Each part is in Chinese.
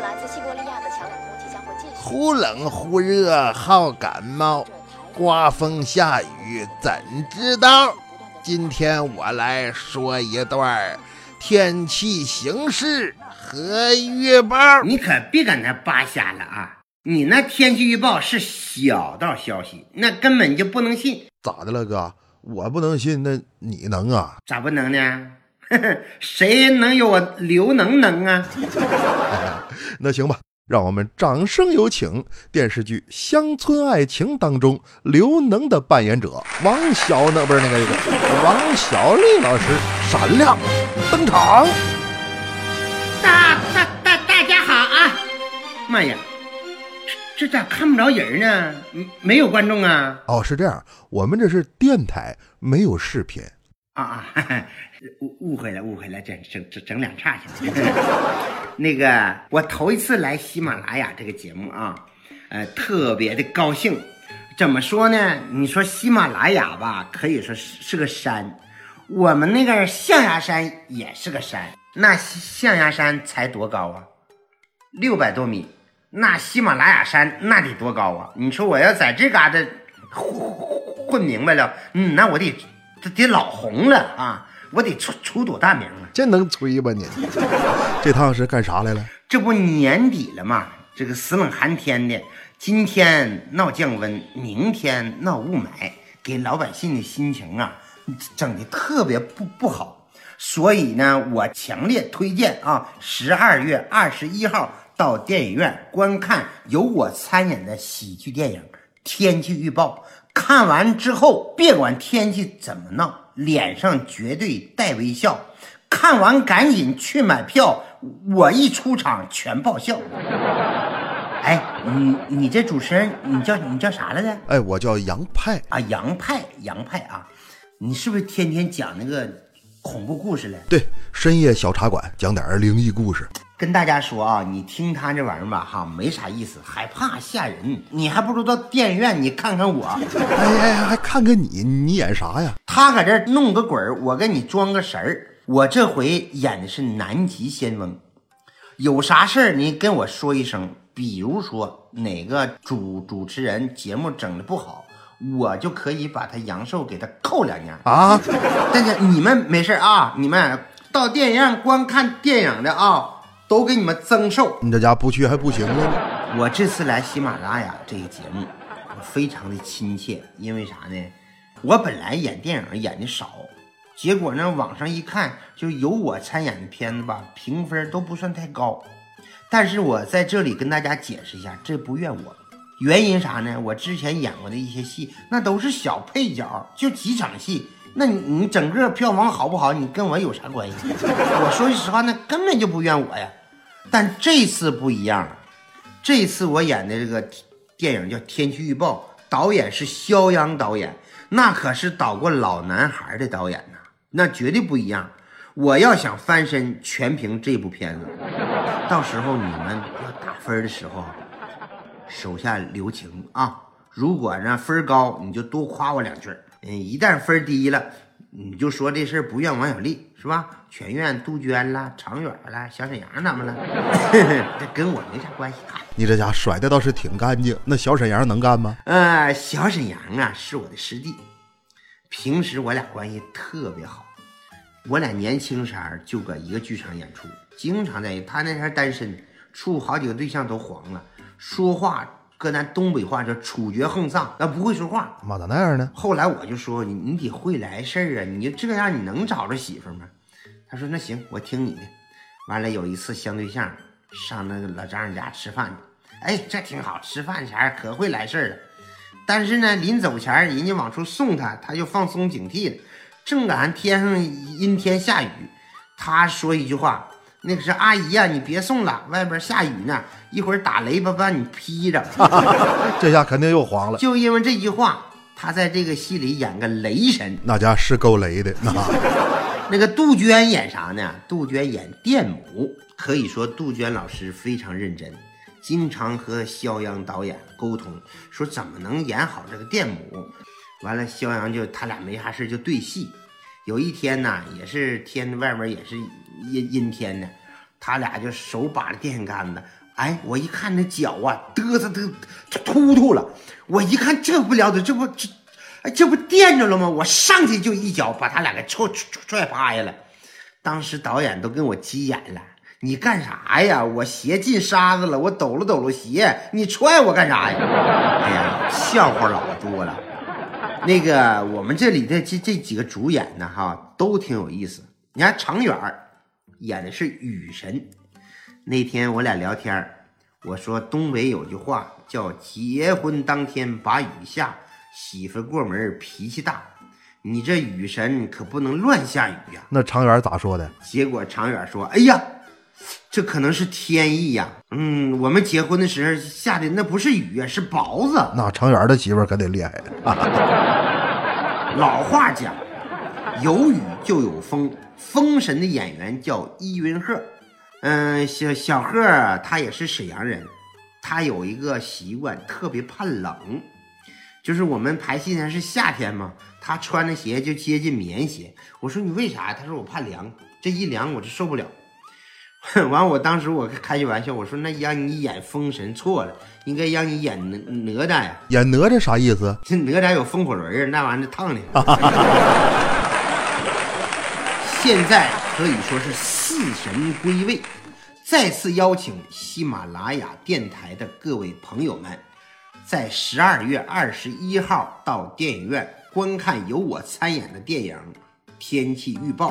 来自西伯利亚的强冷空气将会继续。忽冷忽热好感冒，刮风下雨怎知道？今天我来说一段天气形势和预报。你可别搁那扒瞎了啊！你那天气预报是小道消息，那根本就不能信。咋的了，哥？我不能信，那你能啊？咋不能呢？谁能有我刘能能啊？那行吧，让我们掌声有请电视剧《乡村爱情》当中刘能的扮演者王小那不是那个那个 王小丽老师闪亮登场。大大大大家好啊！妈呀，这这咋看不着人呢？没没有观众啊？哦，是这样，我们这是电台，没有视频。啊啊，哈哈 误误会了，误会了，整整整整两岔去了。那个，我头一次来喜马拉雅这个节目啊，呃，特别的高兴。怎么说呢？你说喜马拉雅吧，可以说是是个山，我们那个象牙山也是个山。那象牙山才多高啊？六百多米。那喜马拉雅山那得多高啊？你说我要在这嘎达混混明白了，嗯，那我得。这得老红了啊！我得出出多大名啊？这能吹吧你？这趟是干啥来了？这不年底了吗？这个死冷寒天的，今天闹降温，明天闹雾霾，给老百姓的心情啊，整的特别不不好。所以呢，我强烈推荐啊，十二月二十一号到电影院观看由我参演的喜剧电影《天气预报》。看完之后，别管天气怎么闹，脸上绝对带微笑。看完赶紧去买票，我一出场全爆笑。哎，你你这主持人，你叫你叫啥来着？哎，我叫杨派啊，杨派杨派啊，你是不是天天讲那个恐怖故事嘞？对，深夜小茶馆讲点灵异故事。跟大家说啊，你听他这玩意儿吧，哈，没啥意思，害怕吓人。你还不如到电影院，你看看我，哎哎，还看看你，你演啥呀？他搁这弄个鬼儿，我给你装个神儿。我这回演的是南极仙翁，有啥事儿你跟我说一声。比如说哪个主主持人节目整的不好，我就可以把他阳寿给他扣两年啊。但是你们没事啊，你们到电影院观看电影的啊。都给你们增寿，你这家不去还不行吗。我这次来喜马拉雅这个节目，我非常的亲切，因为啥呢？我本来演电影演的少，结果呢，网上一看，就有我参演的片子吧，评分都不算太高。但是我在这里跟大家解释一下，这不怨我，原因啥呢？我之前演过的一些戏，那都是小配角，就几场戏，那你你整个票房好不好，你跟我有啥关系？我说句实话，那根本就不怨我呀。但这次不一样了，这次我演的这个电影叫《天气预报》，导演是肖央导演，那可是导过《老男孩》的导演呐，那绝对不一样。我要想翻身，全凭这部片子。到时候你们要打分的时候，手下留情啊！如果呢分高，你就多夸我两句嗯，一旦分低了。你就说这事儿不怨王小利是吧？全怨杜鹃啦、常远啦、小沈阳他们了，这跟我没啥关系啊。你这家甩的倒是挺干净。那小沈阳能干吗？呃，小沈阳啊是我的师弟，平时我俩关系特别好。我俩年轻时候就搁一个剧场演出，经常在。他那前单身，处好几个对象都黄了，说话。搁咱东北话叫处决横丧，那不会说话，妈咋那样呢？后来我就说你，你得会来事儿啊！你就这样，你能找着媳妇吗？他说那行，我听你的。完了有一次相对象上那个老丈人家吃饭去，哎，这挺好，吃饭前可会来事儿了。但是呢，临走前人家往出送他，他就放松警惕了。正赶上天上阴天下雨，他说一句话。那个是阿姨呀，你别送了，外边下雨呢，一会儿打雷吧，把你劈着。这下肯定又黄了。就因为这句话，他在这个戏里演个雷神，那家是够雷的。那个杜鹃演啥呢？杜鹃演电母，可以说杜鹃老师非常认真，经常和肖央导演沟通，说怎么能演好这个电母。完了，肖央就他俩没啥事就对戏。有一天呢，也是天外面也是阴阴天呢，他俩就手把着电线杆子，哎，我一看那脚啊，嘚瑟嘚突突了。我一看这不了得，这不这，哎，这不垫着了吗？我上去就一脚把他俩给踹踹踹趴下了。当时导演都跟我急眼了，你干啥呀？我鞋进沙子了，我抖了抖了鞋，你踹我干啥呀？哎呀，笑话老多了。那个我们这里的这这几个主演呢，哈，都挺有意思。你看常远演的是雨神。那天我俩聊天我说东北有句话叫“结婚当天把雨下，媳妇过门脾气大”。你这雨神可不能乱下雨呀。那常远咋说的？结果常远说：“哎呀，这可能是天意呀。嗯，我们结婚的时候下的那不是雨啊，是雹子。那常远的媳妇可得厉害。老话讲，有雨就有风。封神的演员叫伊云鹤。嗯，小小鹤他也是沈阳人，他有一个习惯，特别怕冷。就是我们排戏呢是夏天嘛，他穿的鞋就接近棉鞋。我说你为啥？他说我怕凉，这一凉我就受不了。完，我当时我开句玩笑，我说那让你演封神错了，应该让你演哪哪吒呀？演哪吒啥意思？这哪吒有风火轮那玩意儿烫的。现在可以说是四神归位，再次邀请喜马拉雅电台的各位朋友们，在十二月二十一号到电影院观看由我参演的电影《天气预报》。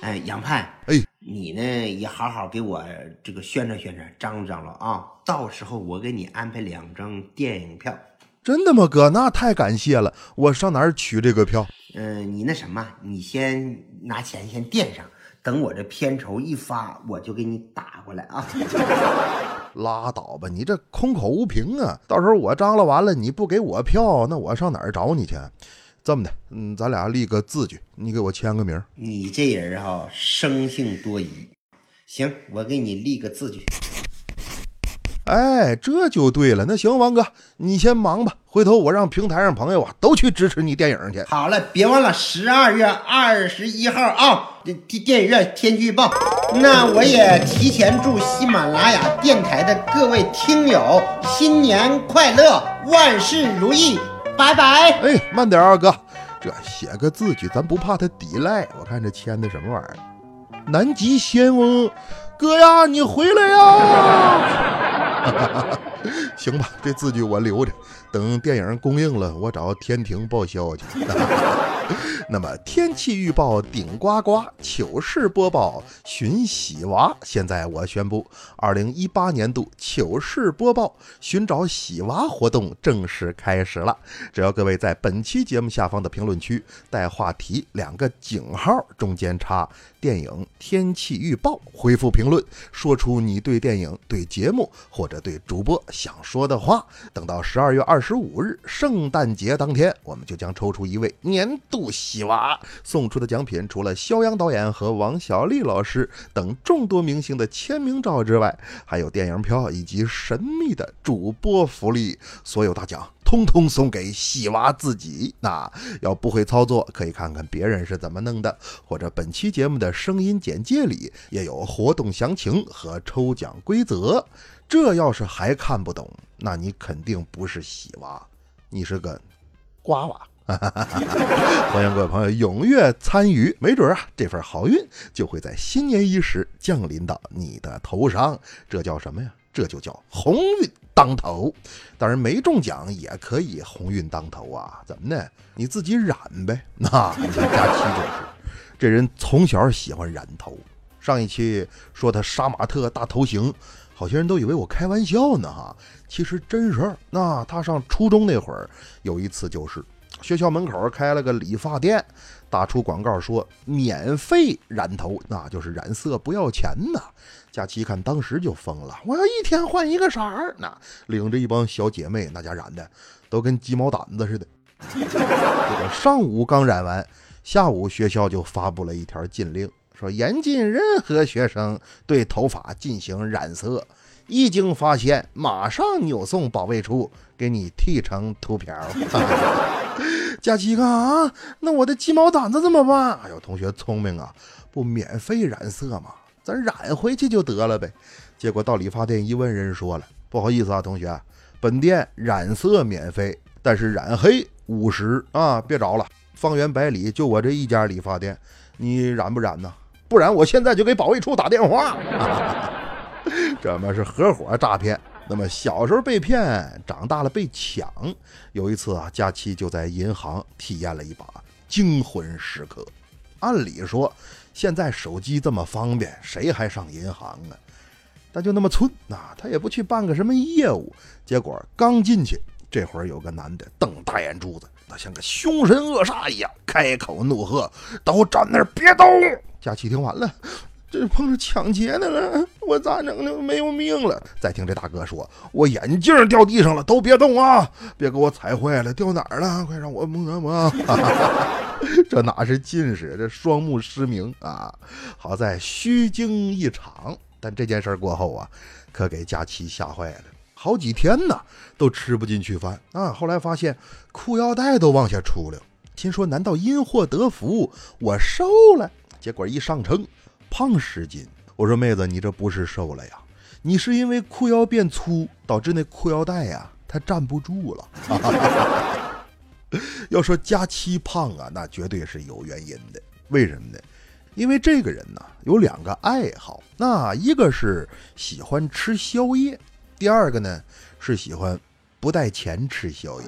哎，杨派，哎，你呢也好好给我这个宣传宣传，张罗张罗啊！到时候我给你安排两张电影票。真的吗，哥？那太感谢了！我上哪儿取这个票？嗯，你那什么，你先拿钱先垫上，等我这片酬一发，我就给你打过来啊！拉倒吧，你这空口无凭啊！到时候我张罗完了，你不给我票，那我上哪儿找你去？这么的，嗯，咱俩立个字据，你给我签个名。你这人哈，生性多疑。行，我给你立个字据。哎，这就对了。那行，王哥，你先忙吧。回头我让平台上朋友啊，都去支持你电影去。好了，别忘了十二月二十一号啊，电电影院天气预报。那我也提前祝喜马拉雅电台的各位听友新年快乐，万事如意。拜拜。哎，慢点啊，哥，这写个字据，咱不怕他抵赖。我看这签的什么玩意儿？南极仙翁，哥呀，你回来呀！行吧，这字据我留着，等电影公映了，我找天庭报销去。那么天气预报顶呱呱，糗事播报寻喜娃。现在我宣布，二零一八年度糗事播报寻找喜娃活动正式开始了。只要各位在本期节目下方的评论区带话题两个井号，中间插电影天气预报，回复评论，说出你对电影、对节目或者对主播想说的话。等到十二月二十五日圣诞节当天，我们就将抽出一位年度喜。喜娃送出的奖品，除了肖央导演和王小利老师等众多明星的签名照之外，还有电影票以及神秘的主播福利。所有大奖通通送给喜娃自己。那要不会操作，可以看看别人是怎么弄的，或者本期节目的声音简介里也有活动详情和抽奖规则。这要是还看不懂，那你肯定不是喜娃，你是个瓜娃。欢迎各位朋友踊跃参与，没准啊，这份好运就会在新年伊始降临到你的头上。这叫什么呀？这就叫鸿运当头。当然，没中奖也可以鸿运当头啊！怎么呢？你自己染呗。那你看佳期就是，这人从小喜欢染头。上一期说他杀马特大头型，好些人都以为我开玩笑呢哈，其实真事儿。那他上初中那会儿，有一次就是。学校门口开了个理发店，打出广告说免费染头，那就是染色不要钱呐。佳琪一看，当时就疯了，我要一天换一个色儿，那领着一帮小姐妹，那家染的都跟鸡毛掸子似的。这个上午刚染完，下午学校就发布了一条禁令，说严禁任何学生对头发进行染色。一经发现，马上扭送保卫处，给你剃成秃瓢。佳琪一看啊，那我的鸡毛掸子怎么办？哎呦，同学聪明啊，不免费染色吗？咱染回去就得了呗。结果到理发店一问，人说了：“不好意思啊，同学，本店染色免费，但是染黑五十啊，别找了。方圆百里就我这一家理发店，你染不染呢？不然我现在就给保卫处打电话。这么是合伙诈骗。那么小时候被骗，长大了被抢。有一次啊，佳琪就在银行体验了一把惊魂时刻。按理说，现在手机这么方便，谁还上银行啊？但就那么寸呐，他也不去办个什么业务。结果刚进去，这会儿有个男的瞪大眼珠子，那像个凶神恶煞一样，开口怒喝：“都站那儿别动！”佳琪听完了，这碰上抢劫的了，我咋整呢？没有命了！再听这大哥说：“我眼镜掉地上了，都别动啊，别给我踩坏了，掉哪儿了？快让我摸摸。”这哪是近视，这双目失明啊！好在虚惊一场。但这件事过后啊，可给佳琪吓坏了，好几天呢都吃不进去饭啊。后来发现裤腰带都往下出了，心说难道因祸得福，我瘦了？结果一上称，胖十斤。我说妹子，你这不是瘦了呀，你是因为裤腰变粗，导致那裤腰带呀它站不住了。要说佳期胖啊，那绝对是有原因的。为什么呢？因为这个人呢有两个爱好，那一个是喜欢吃宵夜，第二个呢是喜欢不带钱吃宵夜。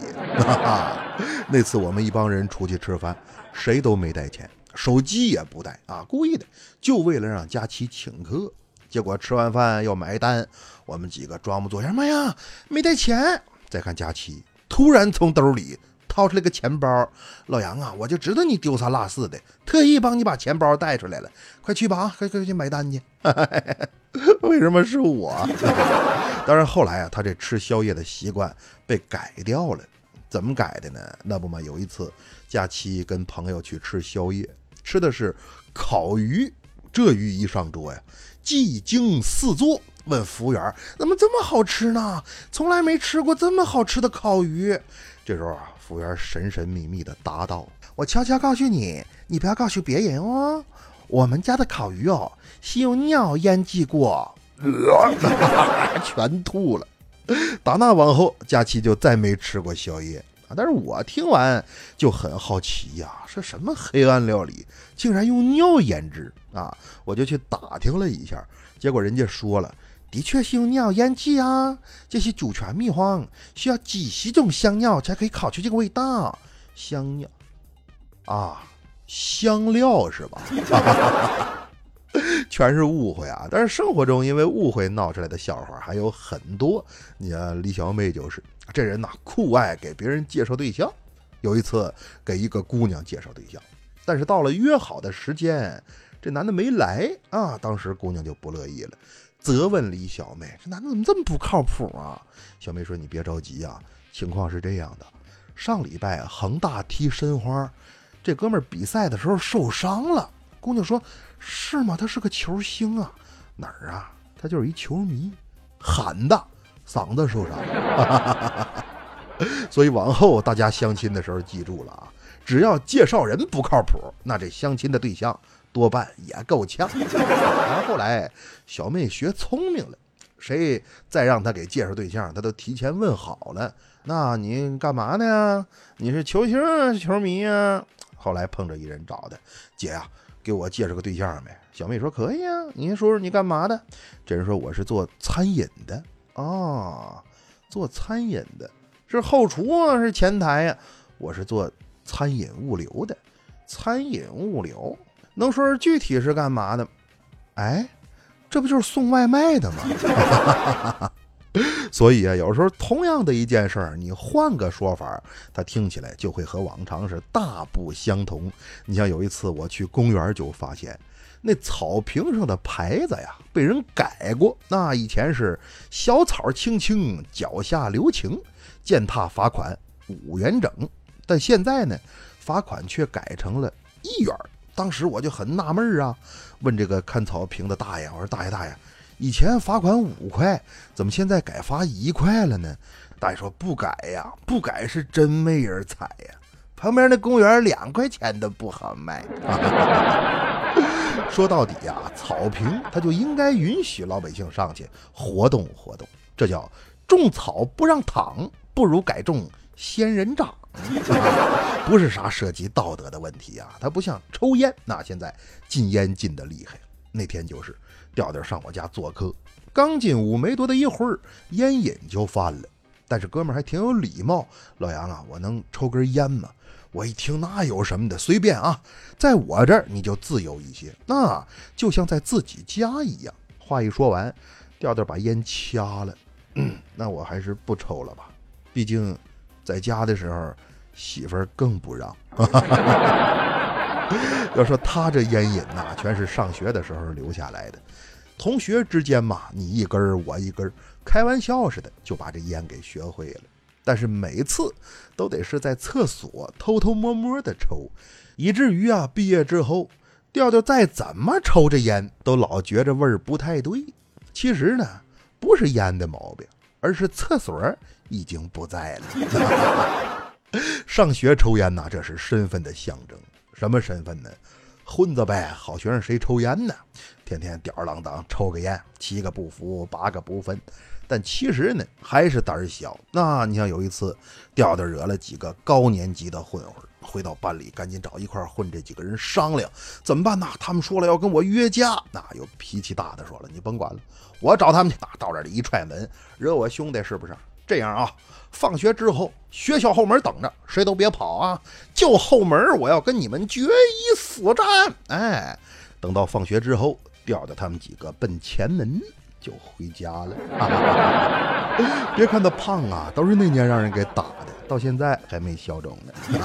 那次我们一帮人出去吃饭，谁都没带钱，手机也不带啊，故意的，就为了让佳琪请客。结果吃完饭要买单，我们几个装模作样，妈呀，没带钱！再看佳琪，突然从兜里。掏出来个钱包，老杨啊，我就知道你丢三落四的，特意帮你把钱包带出来了，快去吧啊，快快去买单去。为什么是我？当然后来啊，他这吃宵夜的习惯被改掉了，怎么改的呢？那不嘛，有一次假期跟朋友去吃宵夜，吃的是烤鱼，这鱼一上桌呀，技惊四座，问服务员怎么这么好吃呢？从来没吃过这么好吃的烤鱼。这时候啊。服务员神神秘秘地答道：“我悄悄告诉你，你不要告诉别人哦。我们家的烤鱼哦，是用尿腌制过。”全吐了。打那往后，佳琪就再没吃过宵夜。但是我听完就很好奇呀，是什么黑暗料理竟然用尿腌制啊？我就去打听了一下，结果人家说了。的确是用尿腌制啊，这是祖传秘方，需要几十种香料才可以烤出这个味道。香料啊，香料是吧？全是误会啊！但是生活中因为误会闹出来的笑话还有很多。你看李小妹就是这人呐，酷爱给别人介绍对象。有一次给一个姑娘介绍对象，但是到了约好的时间，这男的没来啊，当时姑娘就不乐意了。责问李小妹：“这男的怎么这么不靠谱啊？”小妹说：“你别着急啊，情况是这样的，上礼拜恒大踢申花，这哥们儿比赛的时候受伤了。”姑娘说：“是吗？他是个球星啊？哪儿啊？他就是一球迷，喊的，嗓子受伤。所以往后大家相亲的时候记住了啊，只要介绍人不靠谱，那这相亲的对象。”多半也够呛。然后后来小妹学聪明了，谁再让她给介绍对象，她都提前问好了。那你干嘛呢？你是球星啊，球迷啊？后来碰着一人找的，姐啊，给我介绍个对象呗。小妹说可以啊，您说说你干嘛的？这人说我是做餐饮的哦，做餐饮的，是后厨啊，是前台呀？我是做餐饮物流的，餐饮物流。能说说具体是干嘛的？哎，这不就是送外卖的吗？所以啊，有时候同样的一件事儿，你换个说法，它听起来就会和往常是大不相同。你像有一次我去公园，就发现那草坪上的牌子呀被人改过。那以前是小草青青，脚下留情，践踏罚款五元整，但现在呢，罚款却改成了一元。当时我就很纳闷啊，问这个看草坪的大爷：“我说大爷大爷，以前罚款五块，怎么现在改罚一块了呢？”大爷说：“不改呀，不改是真没人踩呀。旁边那公园两块钱都不好卖。”说到底呀，草坪它就应该允许老百姓上去活动活动，这叫种草不让躺，不如改种仙人掌。不是啥涉及道德的问题啊，它不像抽烟，那现在禁烟禁的厉害。那天就是调调上我家做客，刚进屋没多大一会儿，烟瘾就犯了。但是哥们儿还挺有礼貌，老杨啊，我能抽根烟吗？我一听那有什么的，随便啊，在我这儿你就自由一些，那就像在自己家一样。话一说完，调调把烟掐了，嗯，那我还是不抽了吧，毕竟在家的时候媳妇儿更不让。要说他这烟瘾呐，全是上学的时候留下来的。同学之间嘛，你一根儿我一根儿，开玩笑似的就把这烟给学会了。但是每次都得是在厕所偷偷摸摸的抽，以至于啊，毕业之后，调调再怎么抽着烟，都老觉着味儿不太对。其实呢，不是烟的毛病，而是厕所已经不在了。上学抽烟呐，这是身份的象征。什么身份呢？混子呗，好学生谁抽烟呢？天天吊儿郎当抽个烟，七个不服八个不分。但其实呢，还是胆儿小。那你像有一次，调调惹了几个高年级的混混，回到班里赶紧找一块混这几个人商量怎么办呢？他们说了要跟我约架。那有脾气大的说了，你甭管了，我找他们去。那到这里一踹门，惹我兄弟是不是？这样啊，放学之后学校后门等着，谁都别跑啊！就后门，我要跟你们决一死战。哎，等到放学之后。调调他们几个奔前门就回家了。别看他胖啊，都是那年让人给打的，到现在还没消肿呢。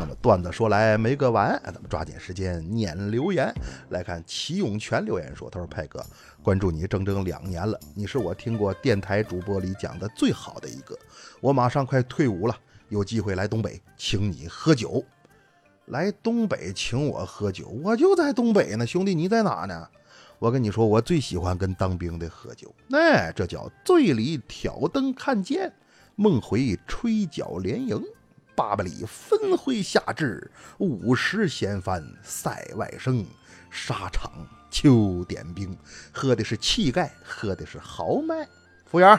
那么段子说来没个完，咱们抓紧时间念留言。来看齐永全留言说：“他说派哥，关注你整整两年了，你是我听过电台主播里讲的最好的一个。我马上快退伍了，有机会来东北请你喝酒。”来东北请我喝酒，我就在东北呢，兄弟你在哪呢？我跟你说，我最喜欢跟当兵的喝酒，哎，这叫醉里挑灯看剑，梦回吹角连营，八百里分麾下炙，五十掀翻塞外声，沙场秋点兵，喝的是气概，喝的是豪迈。服务员，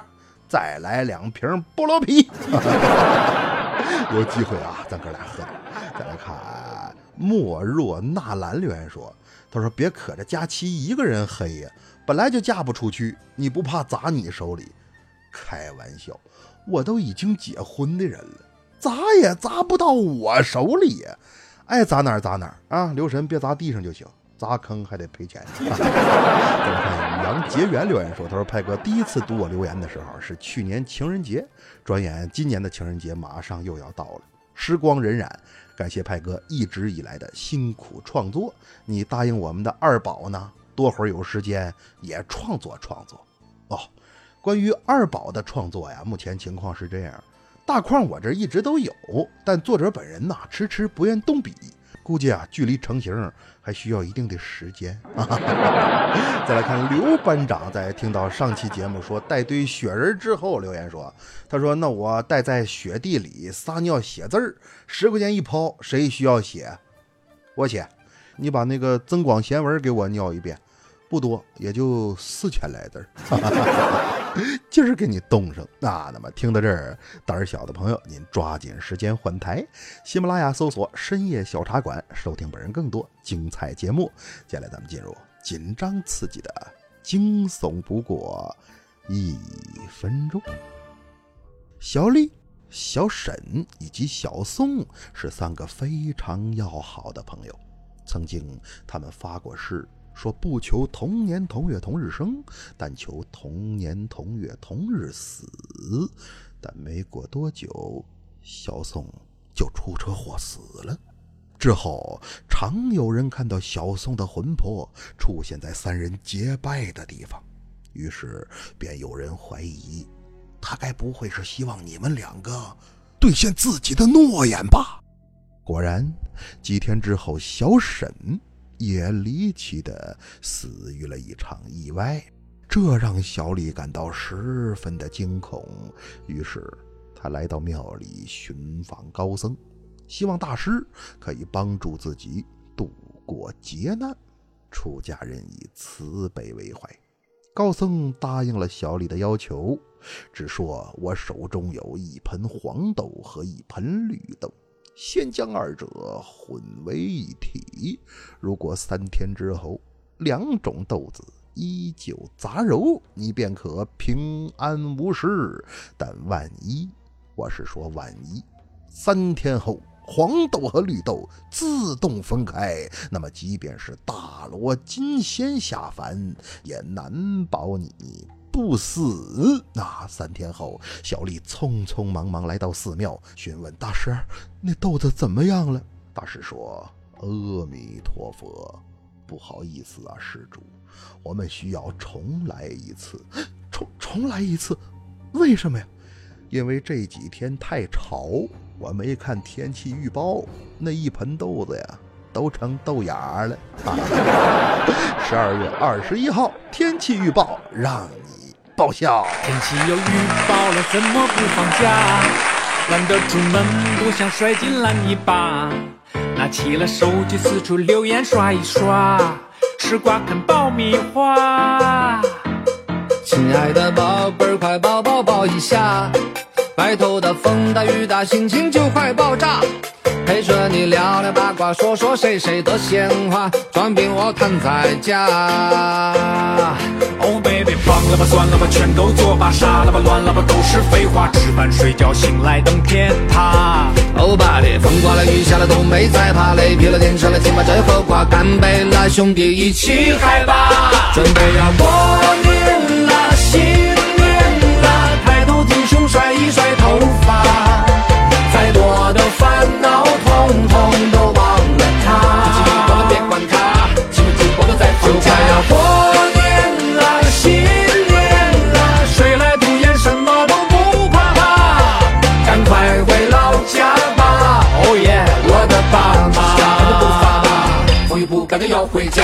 再来两瓶菠萝啤。有机会啊，咱哥俩喝。再来看莫若纳兰留言说：“他说别可着佳琪一个人黑呀，本来就嫁不出去，你不怕砸你手里？开玩笑，我都已经结婚的人了，砸也砸不到我手里呀，爱砸哪儿砸哪儿啊！留神别砸地上就行，砸坑还得赔钱。”再看杨结缘留言说：“他说派哥第一次读我留言的时候是去年情人节，转眼今年的情人节马上又要到了，时光荏苒。”感谢派哥一直以来的辛苦创作，你答应我们的二宝呢，多会儿有时间也创作创作。哦，关于二宝的创作呀，目前情况是这样，大框我这一直都有，但作者本人呢迟迟不愿动笔。估计啊，距离成型还需要一定的时间啊。再来看刘班长，在听到上期节目说带堆雪人之后，留言说：“他说那我带在雪地里撒尿写字儿，十块钱一抛，谁需要写？我写。你把那个增广贤文给我尿一遍。”不多，也就四千来字儿，今儿给你冻上那！那么听到这儿，胆儿小的朋友，您抓紧时间换台，喜马拉雅搜索“深夜小茶馆”，收听本人更多精彩节目。接下来咱们进入紧张刺激的惊悚不过一分钟。小丽、小沈以及小宋是三个非常要好的朋友，曾经他们发过誓。说不求同年同月同日生，但求同年同月同日死。但没过多久，小宋就出车祸死了。之后，常有人看到小宋的魂魄出现在三人结拜的地方，于是便有人怀疑，他该不会是希望你们两个兑现自己的诺言吧？果然，几天之后，小沈。也离奇的死于了一场意外，这让小李感到十分的惊恐。于是他来到庙里寻访高僧，希望大师可以帮助自己度过劫难。出家人以慈悲为怀，高僧答应了小李的要求，只说我手中有一盆黄豆和一盆绿豆，先将二者混为一体。如果三天之后两种豆子依旧杂糅，你便可平安无事。但万一，我是说万一，三天后。黄豆和绿豆自动分开，那么即便是大罗金仙下凡，也难保你不死。那三天后，小丽匆匆忙忙来到寺庙，询问大师：“那豆子怎么样了？”大师说：“阿弥陀佛，不好意思啊，施主，我们需要重来一次。重重来一次？为什么呀？因为这几天太潮。”我没看天气预报，那一盆豆子呀，都成豆芽了。十二月二十一号天气预报让你报销。天气有预报了，怎么不放假？懒得出门，不想摔进烂泥巴。拿起了手机，四处留言刷一刷，吃瓜啃爆米花。亲爱的宝贝儿，快抱抱抱一下。白头的风大雨大，心情就快爆炸。陪着你聊聊八卦，说说谁谁的闲话，装病我躺在家。Oh baby，放了吧，算了吧，全都作罢，傻了吧，乱了吧，都是废话。吃饭睡觉，醒来等天塌。Oh baby，风刮了雨下了都没在怕，累疲了电车了，请把这盒瓜干杯啦，兄弟一起嗨吧，准备要过年啦，新年啦，抬头挺胸。甩一甩头发，再多的烦恼统统都忘了它。别管它，紧紧抱在就快要过年了，新年了，谁来杜演什么都不怕怕，赶快回老家吧。哦耶，我的爸妈，赶着步伐，风雨不改的要回家。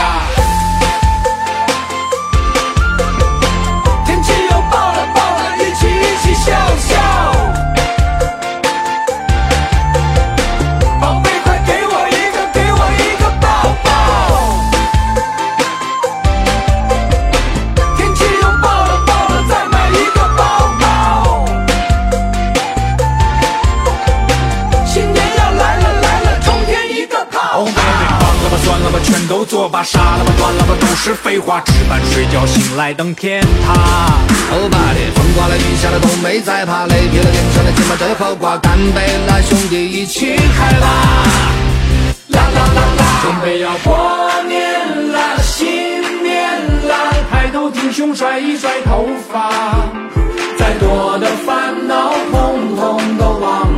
来等天塌。欧巴的，风刮了雨下了都没在怕，雷劈了天上了，今晚这口瓜干杯了，兄弟一起嗨吧！啦啦啦啦，准备要过年了，新年了，抬头挺胸甩一甩头发，再多的烦恼统统都忘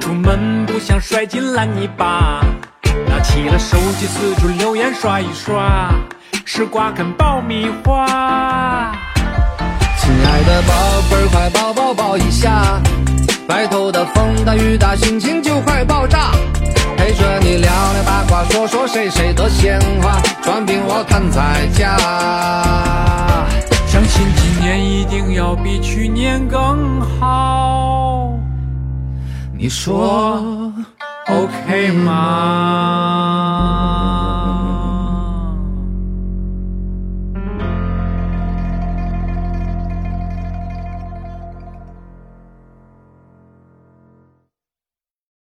出门不想摔进烂泥巴，拿起了手机四处留言刷一刷，吃瓜啃爆米花。亲爱的宝贝儿，快抱抱抱一下，外头的风大雨大，心情就快爆炸。陪着你聊聊八卦，说说谁谁的闲话，装病我躺在家。相信今年一定要比去年更好。你说 OK 吗？